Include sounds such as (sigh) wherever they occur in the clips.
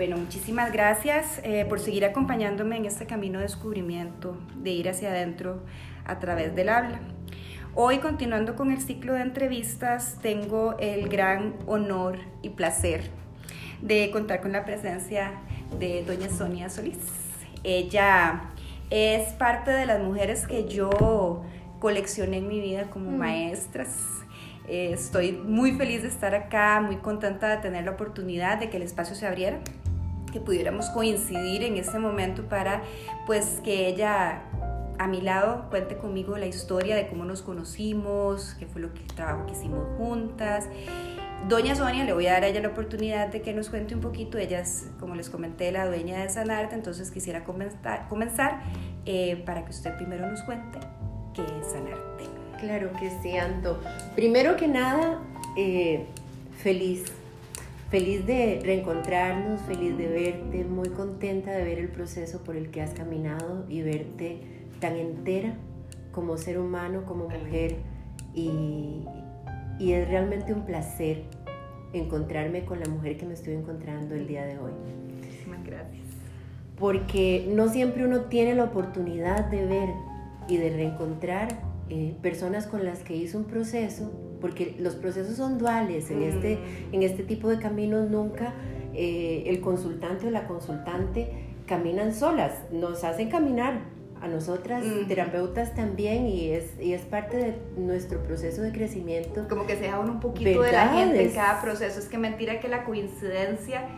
Bueno, muchísimas gracias eh, por seguir acompañándome en este camino de descubrimiento, de ir hacia adentro a través del habla. Hoy, continuando con el ciclo de entrevistas, tengo el gran honor y placer de contar con la presencia de doña Sonia Solís. Ella es parte de las mujeres que yo coleccioné en mi vida como mm. maestras. Eh, estoy muy feliz de estar acá, muy contenta de tener la oportunidad de que el espacio se abriera, que pudiéramos coincidir en este momento para pues que ella a mi lado cuente conmigo la historia de cómo nos conocimos, qué fue lo que el trabajo que hicimos juntas Doña Sonia, le voy a dar a ella la oportunidad de que nos cuente un poquito. Ella es, como les comenté, la dueña de Sanarte, entonces quisiera comenzar, comenzar eh, para que usted primero nos cuente qué es Sanarte. Claro que sí, Anto. Primero que nada, eh, feliz. Feliz de reencontrarnos, feliz de verte, muy contenta de ver el proceso por el que has caminado y verte tan entera como ser humano, como mujer y, y es realmente un placer encontrarme con la mujer que me estoy encontrando el día de hoy. Muchísimas gracias. Porque no siempre uno tiene la oportunidad de ver y de reencontrar eh, personas con las que hizo un proceso, porque los procesos son duales en, este, mm. en este tipo de caminos, nunca eh, el consultante o la consultante caminan solas, nos hacen caminar a nosotras terapeutas también y es, y es parte de nuestro proceso de crecimiento. Como que se deja un poquito de la gente en cada proceso. Es que mentira que la coincidencia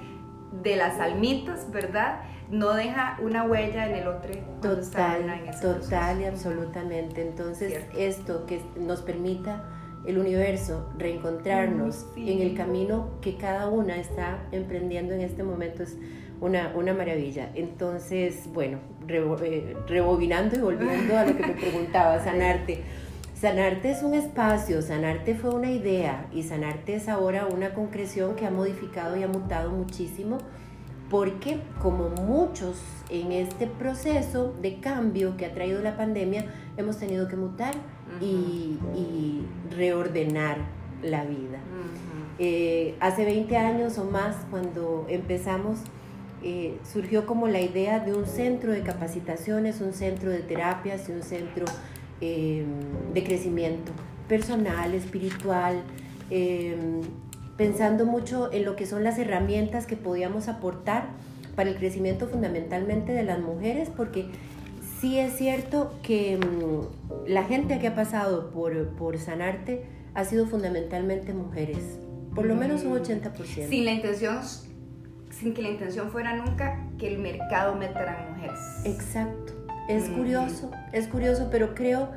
de las almitas, ¿verdad? No deja una huella en el otro. Total, total y absolutamente. Entonces, esto que nos permita el universo reencontrarnos en el camino que cada una está emprendiendo en este momento es una, una maravilla. Entonces, bueno, eh, rebobinando y volviendo a lo que me (laughs) preguntaba, sanarte. Sanarte es un espacio, sanarte fue una idea y sanarte es ahora una concreción que ha modificado y ha mutado muchísimo porque como muchos en este proceso de cambio que ha traído la pandemia, hemos tenido que mutar y, reordenar la vida. Eh, hace 20 años o más, cuando empezamos eh, surgió como la idea de un centro de capacitaciones, un centro de terapias y un centro em, de crecimiento personal, espiritual, em, pensando mucho en lo que son las herramientas que podíamos aportar para el crecimiento fundamentalmente de las mujeres, porque sí es cierto que em, la gente que ha pasado por, por Sanarte ha sido fundamentalmente mujeres, por lo menos un 80%. Sin la intención sin que la intención fuera nunca que el mercado metiera mujeres. Exacto. Es curioso, es curioso, pero creo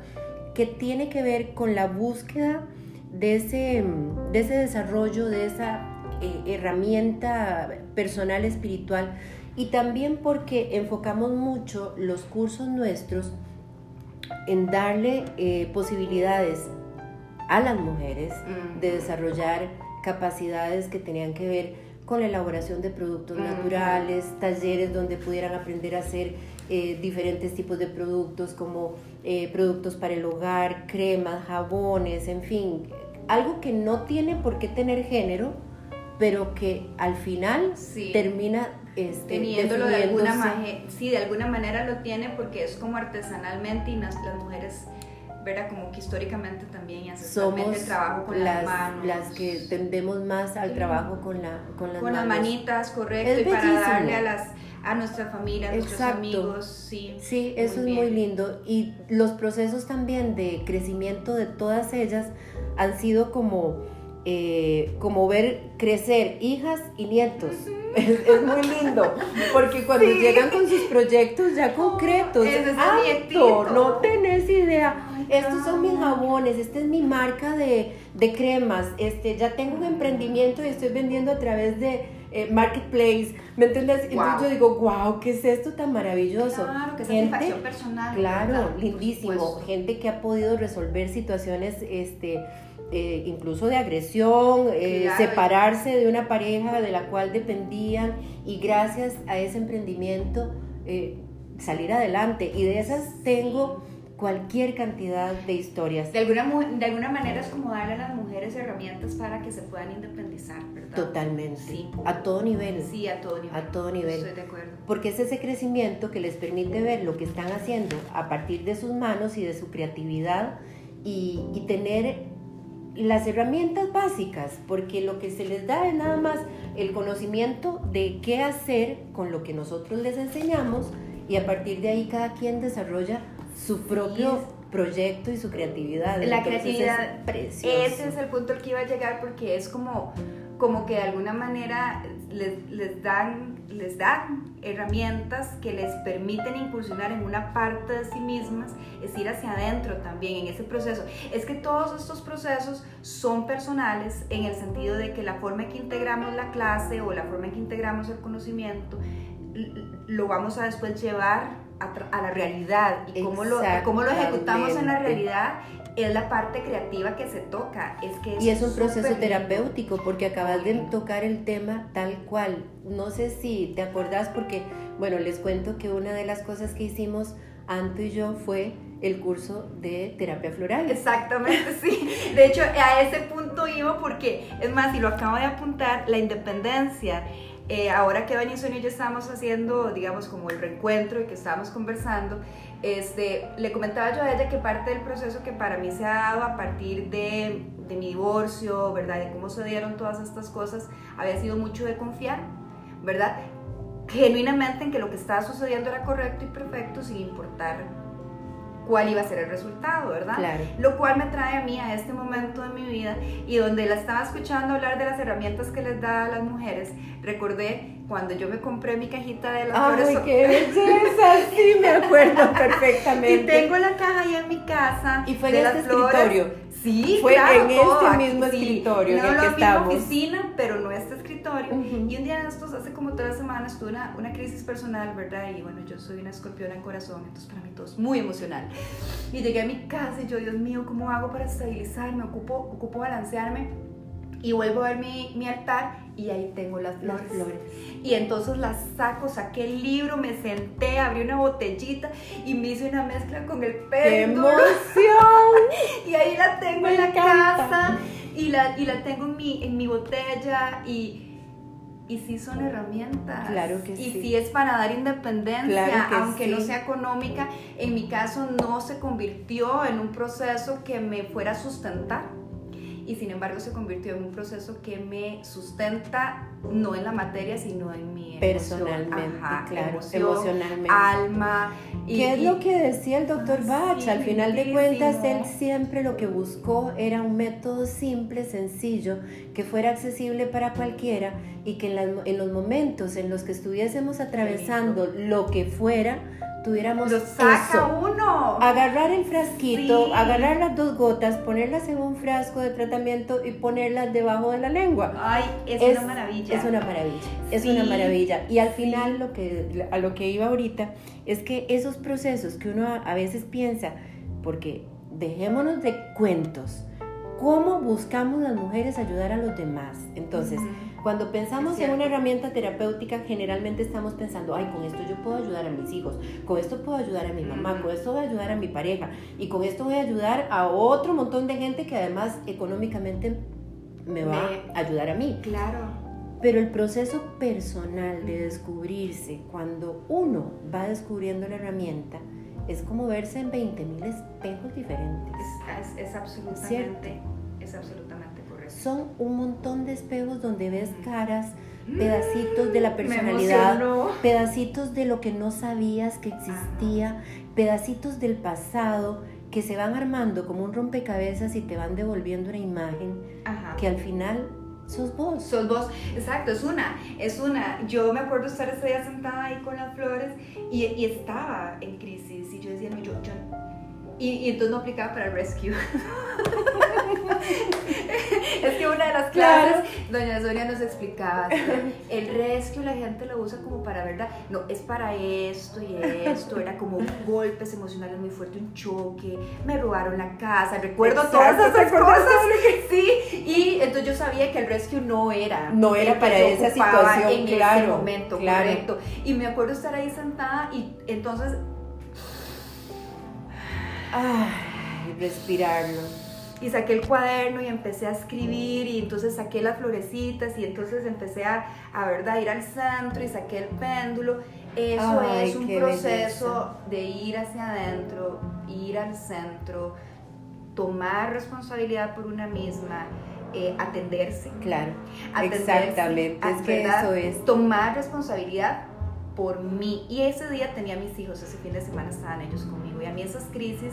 que tiene que ver con la búsqueda de ese, de ese desarrollo, de esa eh, herramienta personal espiritual y también porque enfocamos mucho los cursos nuestros en darle eh, posibilidades a las mujeres de desarrollar capacidades que tenían que ver con la elaboración de productos naturales, talleres donde pudieran aprender a hacer eh, diferentes tipos de productos como eh, productos para el hogar, cremas, jabones, en fin, algo que no tiene por qué tener género, pero que al final termina este, teniéndolo de alguna manera, sí, de alguna manera lo tiene porque es como artesanalmente y las mujeres ¿verdad? Como que históricamente también somos el trabajo con las, manos. Las que tendemos más al trabajo con, la, con las Con las manitas, correcto, y para darle a las a nuestra familia, a nuestros amigos, sí. Sí, eso es muy lindo. Y los procesos también de crecimiento de todas ellas han sido como, eh, como ver crecer hijas y nietos. (laughs) es, muy lindo, porque cuando llegan con sus proyectos ya concretos, es no tenés idea. Estos son mis jabones, esta es mi marca de, cremas, este, ya tengo un emprendimiento y estoy vendiendo a través de eh, Marketplace, ¿me entiendes? Entonces yo digo, wow, ¿qué es esto tan maravilloso? Claro, que satisfacción personal. Claro, lindísimo. Gente que ha podido resolver situaciones, este, eh, incluso de agresión, eh, separarse de una pareja de la cual dependían y gracias a ese emprendimiento salir adelante. Y de esas tengo cualquier cantidad de historias. De alguna, de alguna manera es como darle a las mujeres herramientas para que se puedan independizar, ¿verdad? Totalmente. Sí. A todo nivel. Sí, a todo nivel. A todo nivel. Estoy de acuerdo. Porque es ese crecimiento que les permite ver lo que están haciendo a partir de sus manos y de su creatividad y, y tener las herramientas básicas, porque lo que se les da es nada más el conocimiento de qué hacer con lo que nosotros les enseñamos y a partir de ahí cada quien desarrolla su propio proyecto y su creatividad. La creatividad, es ese es el punto al que iba a llegar porque es como, como que de alguna manera les, les, dan, les dan herramientas que les permiten incursionar en una parte de sí mismas, es ir hacia adentro también en ese proceso. Es que todos estos procesos son personales en el sentido de que la forma en que integramos la clase o la forma en que integramos el conocimiento lo vamos a después llevar a, la realidad y cómo lo, cómo lo ejecutamos en la realidad es la parte creativa que se toca. Es que y es un proceso terapéutico porque acabas de tocar el tema tal cual. No sé si te acordás porque, bueno, les cuento que una de las cosas que hicimos Anto y yo fue el curso de terapia floral. Exactamente, sí. De hecho, a ese punto iba porque, es más, y lo acabo de apuntar, la independencia eh, ahora que Doña y yo estábamos haciendo, digamos, como el reencuentro y que estábamos conversando, este, le comentaba yo a ella que parte del proceso que para mí se ha dado a partir de, de mi divorcio, ¿verdad? De cómo se dieron todas estas cosas, había sido mucho de confiar, ¿verdad? Genuinamente en que lo que estaba sucediendo era correcto y perfecto sin importar cuál iba a ser el resultado, ¿verdad? Claro. Lo cual me trae a mí a este momento de mi vida y donde la estaba escuchando hablar de las herramientas que les da a las mujeres, recordé cuando yo me compré mi cajita de las ¡Ay, qué belleza! (laughs) Sí, me acuerdo perfectamente. y tengo la caja ahí en mi casa. Y fue en este escritorio. Sí, fue en este mismo escritorio no en el que estamos. oficina, pero no este escritorio. Y un día de estos, hace como tres semanas, tuve una, una, crisis personal, ¿verdad? Y bueno, yo soy una escorpiona en corazón, entonces para mí todo es muy emocional. Y llegué a mi casa y yo, Dios mío, ¿cómo hago para estabilizarme? Ocupo, ocupo balancearme. Y vuelvo a ver mi, mi altar y ahí tengo las flores. las flores. Y entonces las saco, saqué el libro, me senté, abrí una botellita y me hice una mezcla con el péndulo. ¡Qué emoción! (laughs) y ahí la tengo en la casa y la, y la tengo en mi, en mi botella y... Y sí son herramientas. Claro que y sí. Y sí es para dar independencia, aunque no sea económica. En mi caso no se convirtió en un proceso que me fuera a sustentar y sin embargo se convirtió en un proceso que me sustenta no en la materia, sino en mi personalmente, claro, emocionalmente, alma. Y, ¿Qué es lo que decía el doctor Bach? Al final de cuentas, él siempre lo que buscó era un método simple, sencillo, que fuera accesible para cualquiera y que en, en los momentos en los que estuviésemos atravesando lo que fuera, tuviéramos lo saca uno. Agarrar el frasquito, agarrar las dos gotas, ponerlas en un frasco de tratamiento y ponerlas debajo de la lengua. Ay, es, una maravilla. Es una maravilla. Es una maravilla. Y al final lo que a lo que iba ahorita es que esos procesos que uno a, veces piensa, porque dejémonos de cuentos. ¿Cómo buscamos las mujeres ayudar a los demás? Entonces, cuando pensamos en una herramienta terapéutica, generalmente estamos pensando, ay, con esto yo puedo ayudar a mis hijos, con esto puedo ayudar a mi mamá, con esto voy a ayudar a mi pareja y con esto voy a ayudar a otro montón de gente que además económicamente me va a ayudar a mí. Claro. Pero el proceso personal de descubrirse, cuando uno va descubriendo la herramienta, es como verse en 20.000 espejos diferentes. Es, es, es absolutamente, es absolutamente son un montón de espejos donde ves caras, pedacitos de la personalidad, pedacitos de lo que no sabías que existía, pedacitos del pasado que se van armando como un rompecabezas y te van devolviendo una imagen que al final sos vos. Sos vos, exacto, es una, es una. Yo me acuerdo estar ese día sentada ahí con las flores y, y estaba en crisis y yo decía, no, yo, yo y, y, entonces no aplicaba para el rescue. (laughs) es que una de las clases, doña Sonia nos explicaba, el rescue la gente lo usa como para, ¿verdad? No, es para esto y esto, era como (laughs) golpes emocionales muy fuertes, un choque, me robaron la casa, recuerdo todas esas cosas. Sí, y entonces yo sabía que el rescue no era. No era para esa situación, en claro. ese momento, correcto. Y me acuerdo estar ahí sentada y entonces Ay, respirarlo. Y saqué el cuaderno y empecé a escribir y entonces saqué las florecitas y entonces empecé a, a ¿verdad? ir al centro y saqué el péndulo. Eso es un proceso de ir hacia adentro, ir al centro, tomar responsabilidad por una misma, eh, atenderse. Claro, exactamente. Es que eso es. Tomar responsabilidad por mí. Y ese día tenía mis hijos, ese fin de semana estaban ellos conmigo. Y a mí esas crisis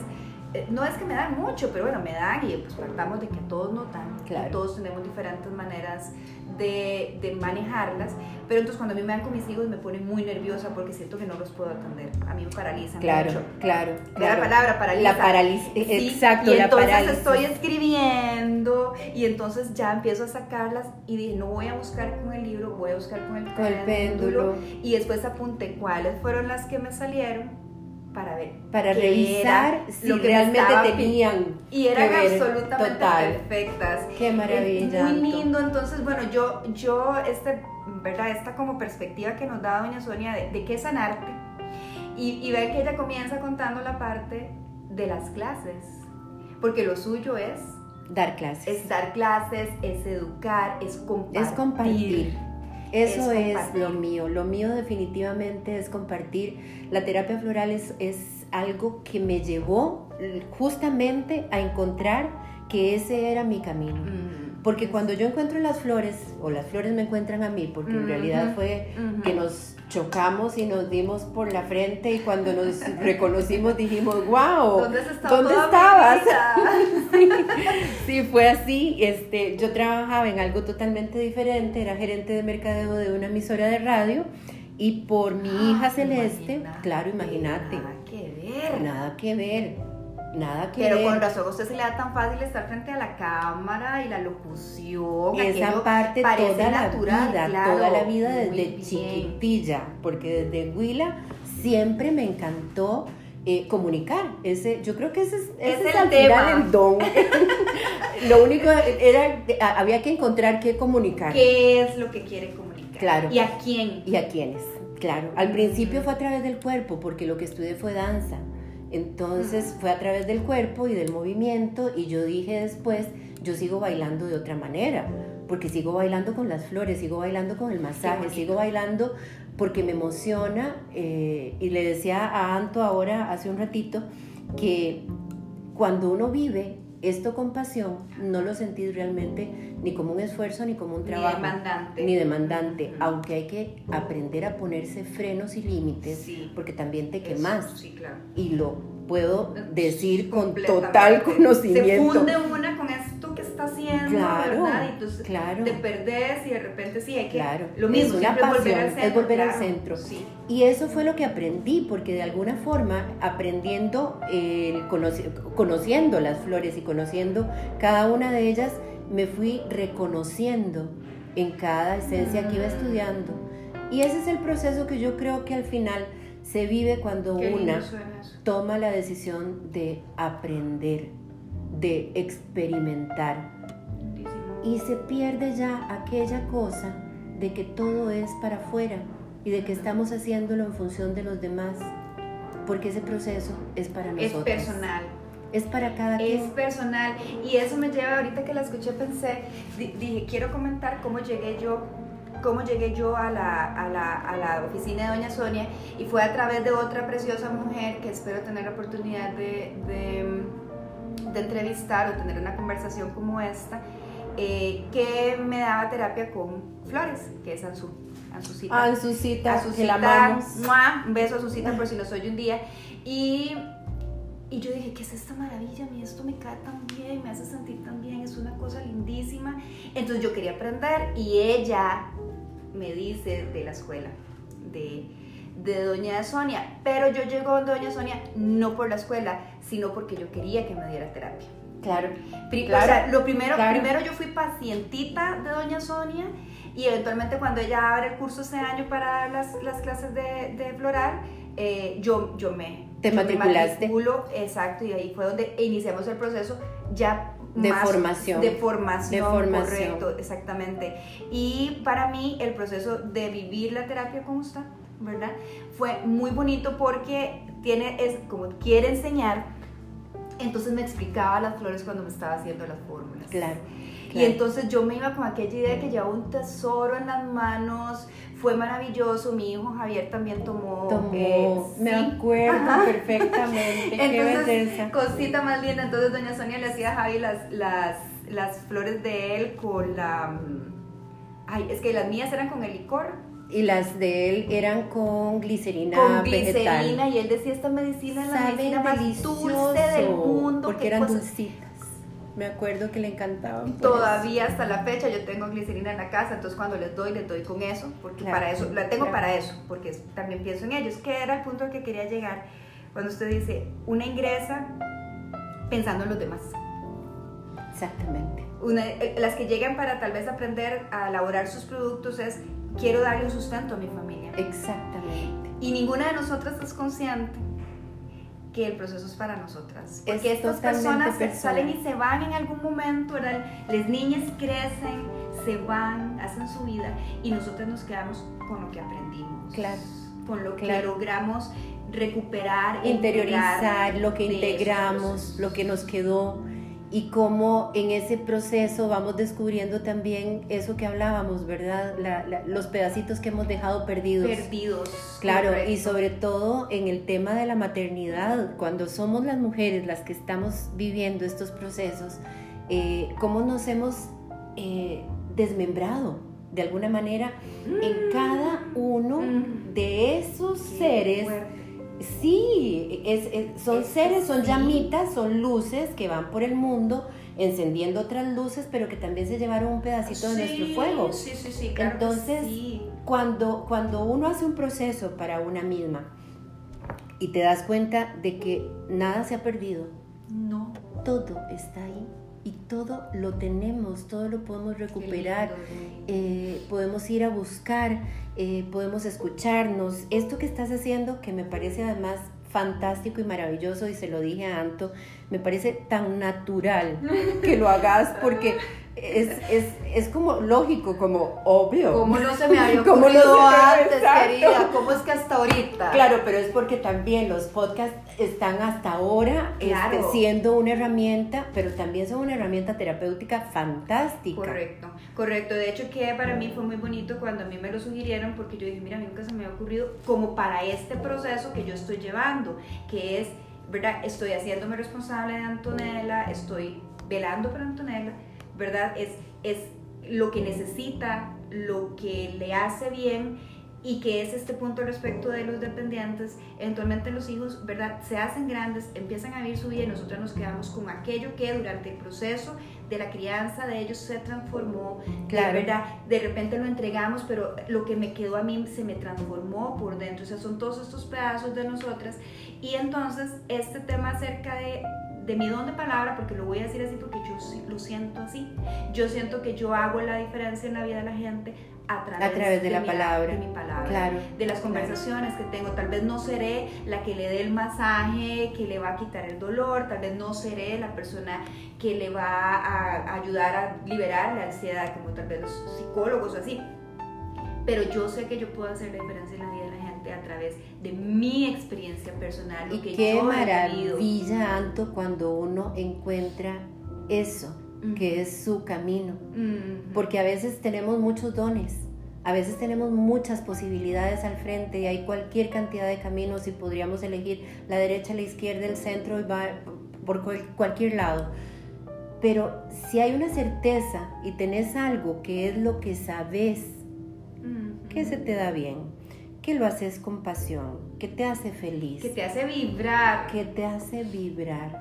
no es que me dan mucho, pero bueno, me dan y pues partamos de que todos no dan, claro. todos tenemos diferentes maneras de, de, manejarlas, pero entonces cuando a mí me dan con mis hijos me pone muy nerviosa porque siento que no los puedo atender, a mí me paralizan claro, mucho. Claro, claro. La palabra paraliza. La parálisis, exacto, y entonces estoy escribiendo y entonces ya empiezo a sacarlas y dije, no voy a buscar con el libro, voy a buscar con el, con el péndulo. Y después apunté cuáles fueron las que me salieron para ver para revisar si lo que realmente tenían y eran absolutamente perfectas. Qué maravilla muy lindo. Entonces bueno yo yo este verdad esta como perspectiva que nos da doña Sonia de, qué es sanarte y, y ver que ella comienza contando la parte de las clases. Porque lo suyo es dar clases. es dar clases es educar es compartir. Es compartir eso es, lo mío. Lo mío definitivamente es compartir. La terapia floral es, es algo que me llevó justamente a encontrar que ese era mi camino. Mm, porque cuando yo encuentro las flores, o las flores me encuentran a mí, porque en realidad fue que nos chocamos y nos dimos por la frente y cuando nos (laughs) reconocimos dijimos, wow, ¿dónde, estabas? (laughs) sí, fue así. Este, yo trabajaba en algo totalmente diferente, era gerente de mercadeo de una emisora de radio y por mi ah, hija Celeste, claro, imagínate. Nada que ver. Nada que ver Nada que Pero con razón a usted se le da tan fácil estar frente a la cámara y la locución. Esa parte toda la vida, toda la vida desde chiquitilla, porque desde Huila siempre me encantó eh, comunicar. Ese, yo creo que ese es, ese es, el, tema. don. (laughs) lo único era, había que encontrar qué comunicar. ¿Qué es lo que quiere comunicar? Claro. ¿Y a quién? Y a quiénes. Claro. Al principio fue a través del cuerpo, porque lo que estudié fue danza. Entonces fue a través del cuerpo y del movimiento y yo dije después, yo sigo bailando de otra manera, porque sigo bailando con las flores, sigo bailando con el masaje, sigo bailando porque me emociona. Eh, y le decía a Anto ahora, hace un ratito, que cuando uno vive esto con pasión, no lo sentís realmente ni como un esfuerzo ni como un trabajo. Ni demandante. Ni demandante, aunque hay que aprender a ponerse frenos y límites, porque también te quemas. sí, claro. Y lo puedo decir con total conocimiento. Se funde una con que está haciendo, claro, ¿verdad? Y entonces claro. te perdés y de repente sí hay que... Claro, lo mismo, es una pasión, volver al centro. Es volver al centro. Sí. Y eso fue lo que aprendí, porque de alguna forma, aprendiendo, el, conociendo las flores y conociendo cada una de ellas, me fui reconociendo en cada esencia que iba estudiando. Y ese es el proceso que yo creo que al final se vive cuando una toma la decisión de aprender, de experimentar. Y se pierde ya aquella cosa de que todo es para afuera y de que estamos haciéndolo en función de los demás, porque ese proceso es para nosotros. Es personal. Es para cada quien. Es personal. Y eso me lleva, ahorita que la escuché, pensé, dije, quiero comentar cómo llegué yo cómo llegué yo a la, a, la, a la, oficina de Doña Sonia y fue a través de otra preciosa mujer que espero tener la oportunidad de, de, entrevistar o tener una conversación como esta, eh, que me daba terapia con flores, que es Ansu. Ansucita. Ansucita, que la amamos. Un beso a Ansucita (laughs) por si no soy un día. Y y yo dije, ¿qué es esta maravilla? A mí esto me cae tan bien, me hace sentir tan bien, es una cosa lindísima. Entonces yo quería aprender y ella me dice de la escuela, de, de Doña Sonia. Pero yo llego a Doña Sonia no por la escuela, sino porque yo quería que me diera terapia. Claro. claro o sea, lo primero, primero yo fui pacientita de Doña Sonia y eventualmente cuando ella abre el curso ese año para dar las, las clases de, de floral, eh, yo, yo me te matriculaste. exacto, y ahí fue donde iniciamos el proceso ya de formación. De formación, correcto, exactamente. Y para mí el proceso de vivir la terapia como está, ¿verdad? Fue muy bonito porque tiene, es como quiere enseñar, Entonces me explicaba las flores cuando me estaba haciendo las fórmulas. Claro. Y entonces yo me iba con aquella idea de que llevaba un tesoro en las manos, fue maravilloso, mi hijo Javier también tomó. Tomó, eh, me acuerdo perfectamente, (laughs) entonces, qué Cosita más linda, entonces doña Sonia le hacía a Javi las, las, las flores de él con la... Mm, ay, es que las mías eran con el licor. Y las de él eran con glicerina Con glicerina, y él decía, esta medicina es la medicina más dulce del mundo. Porque eran dulcitas. Me acuerdo que le encantaban. Todavía hasta la fecha yo tengo glicerina en la casa, entonces cuando les doy, les doy con eso, porque para eso, la tengo para eso, porque también pienso en ellos, que era el punto al que quería llegar. Cuando usted dice, una ingresa pensando en los demás. Exactamente. Eh, las que llegan para tal vez aprender a elaborar sus productos es, quiero darle un sustento a mi familia. Exactamente. Y ninguna de nosotras es consciente que el proceso es para nosotras. Porque estas personas salen y se van en algún momento, ¿verdad? Las niñas crecen, se van, hacen su vida y nosotras nos quedamos con lo que aprendimos. Claro. Con lo que logramos recuperar, interiorizar, lo que integramos, lo que nos quedó y cómo en ese proceso vamos descubriendo también eso que hablábamos, ¿verdad? los pedacitos que hemos dejado perdidos. Perdidos. Claro, y sobre todo en el tema de la maternidad, cuando somos las mujeres las que estamos viviendo estos procesos, eh, cómo nos hemos eh, desmembrado de alguna manera en cada uno mm. de esos seres. Sí, es, son seres, son llamitas, son luces que van por el mundo encendiendo otras luces, pero que también se llevaron un pedacito de nuestro fuego. Sí, sí, sí. Entonces, cuando, cuando uno hace un proceso para una misma y te das cuenta de que nada se ha perdido, no. Todo está ahí y todo lo tenemos, todo lo podemos recuperar, eh, podemos ir a buscar, eh, podemos escucharnos. Esto que estás haciendo, que me parece además fantástico y maravilloso, y se lo dije a Anto, me parece tan natural (laughs) que lo hagas porque es, es, es, como lógico, como obvio. ¿Cómo no se me había (laughs) ocurrido antes, querida? ¿Cómo es que hasta ahorita? Claro, pero es porque también los podcasts están hasta ahora este, siendo una herramienta, pero también son una herramienta terapéutica fantástica. Correcto, correcto. De hecho, que para mí fue muy bonito cuando a mí me lo sugirieron, porque yo dije, mira, a mí nunca se me había ocurrido como para este proceso que yo estoy llevando, que es, ¿verdad? Estoy haciéndome responsable de Antonella, estoy velando por Antonella ¿verdad? Es, es lo que necesita, lo que le hace bien y que es este punto respecto de los dependientes, eventualmente los hijos, ¿verdad? Se hacen grandes, empiezan a vivir su vida y nosotros nos quedamos con aquello que durante el proceso de la crianza de ellos se transformó, claro. ¿verdad? De repente lo entregamos, pero lo que me quedó a mí se me transformó por dentro, o sea, son todos estos pedazos de nosotras y entonces este tema acerca de de mi don de palabra, porque lo voy a decir así porque yo lo siento así. Yo siento que yo hago la diferencia en la vida de la gente a través, de, la mi, palabra, de mi palabra, de las conversaciones que tengo. Tal vez no seré la que le dé el masaje, que le va a quitar el dolor, tal vez no seré la persona que le va a ayudar a liberar la ansiedad, como tal vez los psicólogos o así. Pero yo sé que yo puedo hacer la diferencia en la vida gente a través de mi experiencia personal. y qué maravilla, Anto, cuando uno encuentra eso, que es su camino. Porque a veces tenemos muchos dones. A veces tenemos muchas posibilidades al frente y hay cualquier cantidad de caminos y podríamos elegir la derecha, la izquierda, el centro y va por cualquier lado. Pero si hay una certeza y tenés algo que es lo que sabes, que se te da bien, que lo haces con pasión, que te hace feliz. Que te hace vibrar. Que te hace vibrar.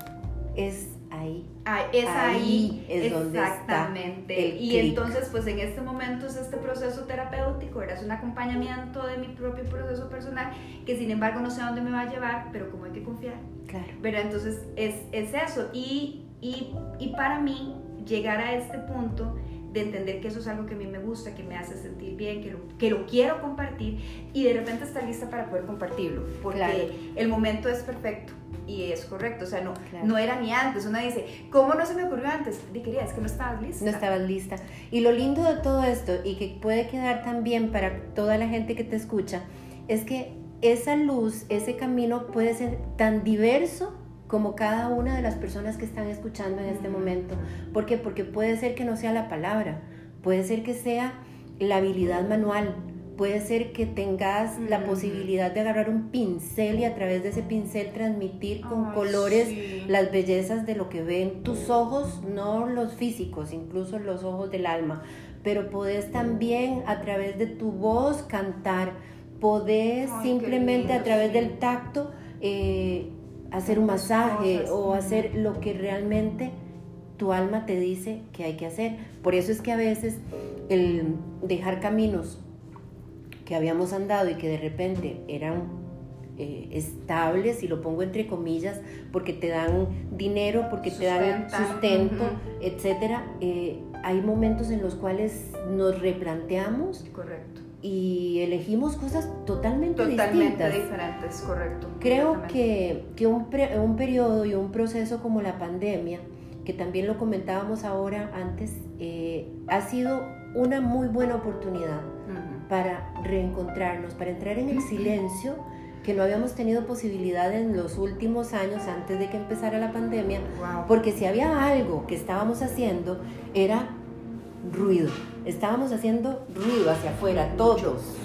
Es ahí. es ahí, es donde exactamente. y entonces, pues en este momento es este proceso terapéutico, era un acompañamiento de mi propio proceso personal, que sin embargo no sé a dónde me va a llevar, pero como hay que confiar. Claro. ¿verdad? Entonces es, es eso. Y, y, y para mí, llegar a este punto de entender que eso es algo que a mí me gusta, que me hace sentir bien, que lo, que lo quiero compartir y de repente estar lista para poder compartirlo, porque el momento es perfecto y es correcto, o sea, no, no era ni antes, una dice, ¿cómo no se me ocurrió antes? Y quería, es que no estabas lista. No estabas lista. Y lo lindo de todo esto, y que puede quedar también para toda la gente que te escucha, es que esa luz, ese camino puede ser tan diverso como cada una de las personas que están escuchando en este momento. ¿Por qué? Porque puede ser que no sea la palabra, puede ser que sea la habilidad manual, puede ser que tengas la posibilidad de agarrar un pincel y a través de ese pincel transmitir con colores las bellezas de lo que ven tus ojos, no los físicos, incluso los ojos del alma, pero podés también a través de tu voz cantar, podés simplemente a través del tacto eh, hacer un masaje o hacer lo que realmente tu alma te dice que hay que hacer. Por eso es que a veces el dejar caminos que habíamos andado y que de repente eran eh, estables, y lo pongo entre comillas, porque te dan dinero, porque te dan sustento, etcétera, eh, hay momentos en los cuales nos replanteamos. Correcto. Y elegimos cosas totalmente, totalmente diferentes, correcto. Creo que, que un, un periodo y un proceso como la pandemia, que también lo comentábamos ahora antes, eh, ha sido una muy buena oportunidad para reencontrarnos, para entrar en el silencio que no habíamos tenido posibilidad en los últimos años antes de que empezara la pandemia, porque si había algo que estábamos haciendo era ruido, estábamos haciendo ruido hacia afuera, todos,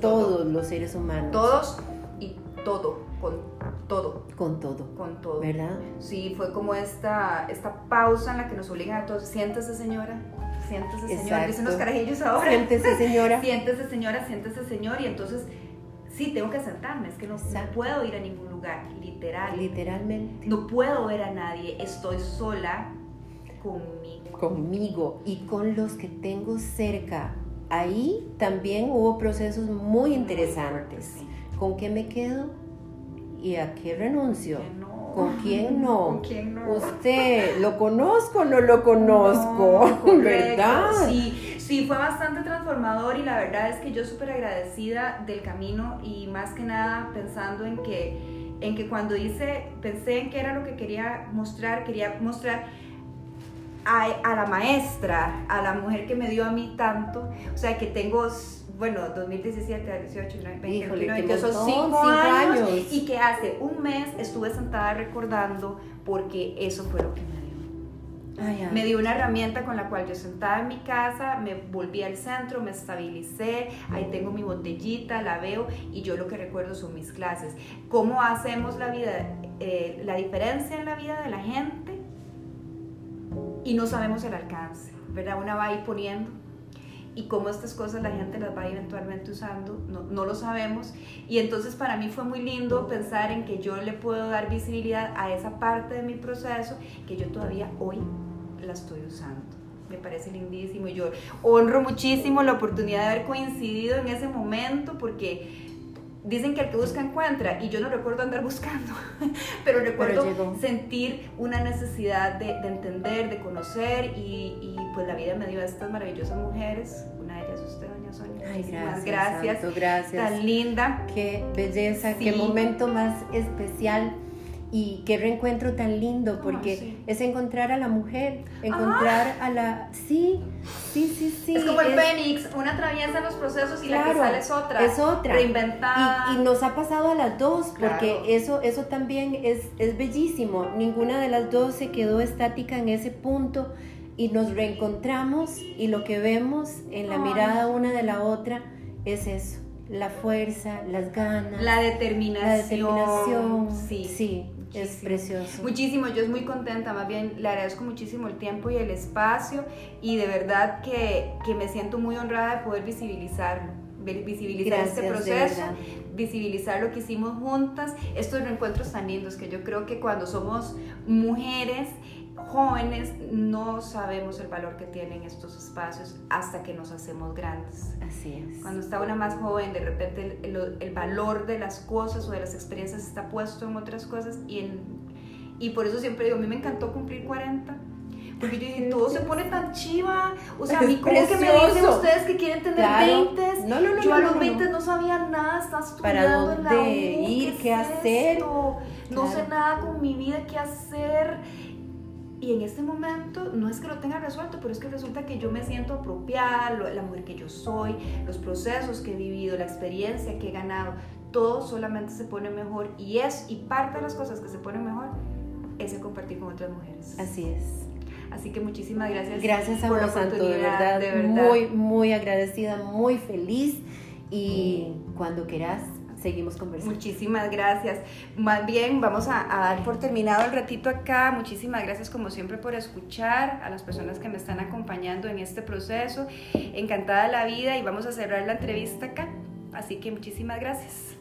todos los seres humanos. Todos y todo, con todo. Con todo. Con todo. ¿Verdad? Sí, fue como esta, esta pausa en la que nos obligan a todos, siéntese señora, siéntese señora, dicen los carajillos ahora. Siéntese señora. (laughs) siéntese señora, siéntese señor, y entonces sí, tengo que sentarme, es que no, puedo ir a ningún lugar, literal. Literalmente. No puedo ver a nadie, estoy sola conmigo. Conmigo y con los que tengo cerca. Ahí también hubo procesos muy interesantes. ¿Con qué me quedo y a qué renuncio? ¿Con quién no? ¿Con quién (laughs) no? Usted, (laughs) ¿lo conozco o no lo conozco? (laughs) ¿Verdad? Sí, sí, fue bastante transformador y la verdad es que yo súper agradecida del camino y más que nada pensando en que, en que cuando hice, pensé en qué era lo que quería mostrar, quería mostrar a, a la maestra, a la mujer que me dio a mí tanto, o sea, que tengo bueno, 2017, 18, 20, 21, son 5 años, años, y que hace un mes estuve sentada recordando porque eso fue lo que me dio. Me dio una herramienta con la cual yo sentada en mi casa, me volví al centro, me estabilicé, ahí tengo mi botellita, la veo y yo lo que recuerdo son mis clases. ¿Cómo hacemos la vida, eh, la diferencia en la vida de la gente y no sabemos el alcance, ¿verdad? Una va ahí poniendo y cómo estas cosas la gente las va eventualmente usando, no, no, lo sabemos. Y entonces para mí fue muy lindo pensar en que yo le puedo dar visibilidad a esa parte de mi proceso que yo todavía hoy la estoy usando. Me parece lindísimo y yo honro muchísimo la oportunidad de haber coincidido en ese momento porque dicen que el que busca encuentra y yo no recuerdo andar buscando, (laughs) pero recuerdo sentir una necesidad de, de entender, de conocer y, y, pues la vida me dio a estas maravillosas mujeres, una de ellas usted, doña Sonia. Ay, gracias. Gracias. gracias. Tan linda. Qué belleza, qué momento más especial y qué reencuentro tan lindo, ah, porque es encontrar a la mujer, encontrar a la... Sí, sí, sí, sí. Es como el Fénix, una atraviesa los procesos y la que sale es otra. Es otra. Reinventada. Y, nos ha pasado a las dos, porque eso, eso también es, es bellísimo. Ninguna de las dos se quedó estática en ese punto y nos reencontramos y lo que vemos en la mirada una de la otra es eso la fuerza, las ganas, la determinación. La determinación. Sí, sí es precioso. Muchísimo, yo estoy muy contenta, más bien le agradezco muchísimo el tiempo y el espacio y de verdad que, que me siento muy honrada de poder visibilizarlo, visibilizar este proceso, visibilizar lo que hicimos juntas, estos reencuentros tan lindos que yo creo que cuando somos mujeres, jóvenes no sabemos el valor que tienen estos espacios hasta que nos hacemos grandes. Así es. Cuando está una más joven, de repente el, el, valor de las cosas o de las experiencias está puesto en otras cosas y, en, y por eso siempre digo, a mí me encantó cumplir 40. Porque yo dije, todo se pone tan chiva. O sea, a mí, ¿cómo que me dicen ustedes que quieren tener 20? No, no, no. Yo a los 20 no, sabía nada, estudiando ¿Para dónde ir? ¿Qué, hacer? No sé nada con mi vida, qué hacer y en este momento no es que lo tenga resuelto, pero es que resulta que yo me siento apropiada, la mujer que yo soy, los procesos que he vivido, la experiencia que he ganado, todo solamente se pone mejor y es y parte de las cosas que se ponen mejor ese compartir con otras mujeres. Así es. Así que muchísimas gracias. Gracias a vos, Santo, de verdad, de verdad. Muy, muy agradecida, muy feliz y cuando quieras seguimos conversando. Muchísimas gracias. Más bien, vamos a, dar por terminado el ratito acá. Muchísimas gracias como siempre por escuchar a las personas que me están acompañando en este proceso. Encantada la vida y vamos a cerrar la entrevista acá. Así que muchísimas gracias.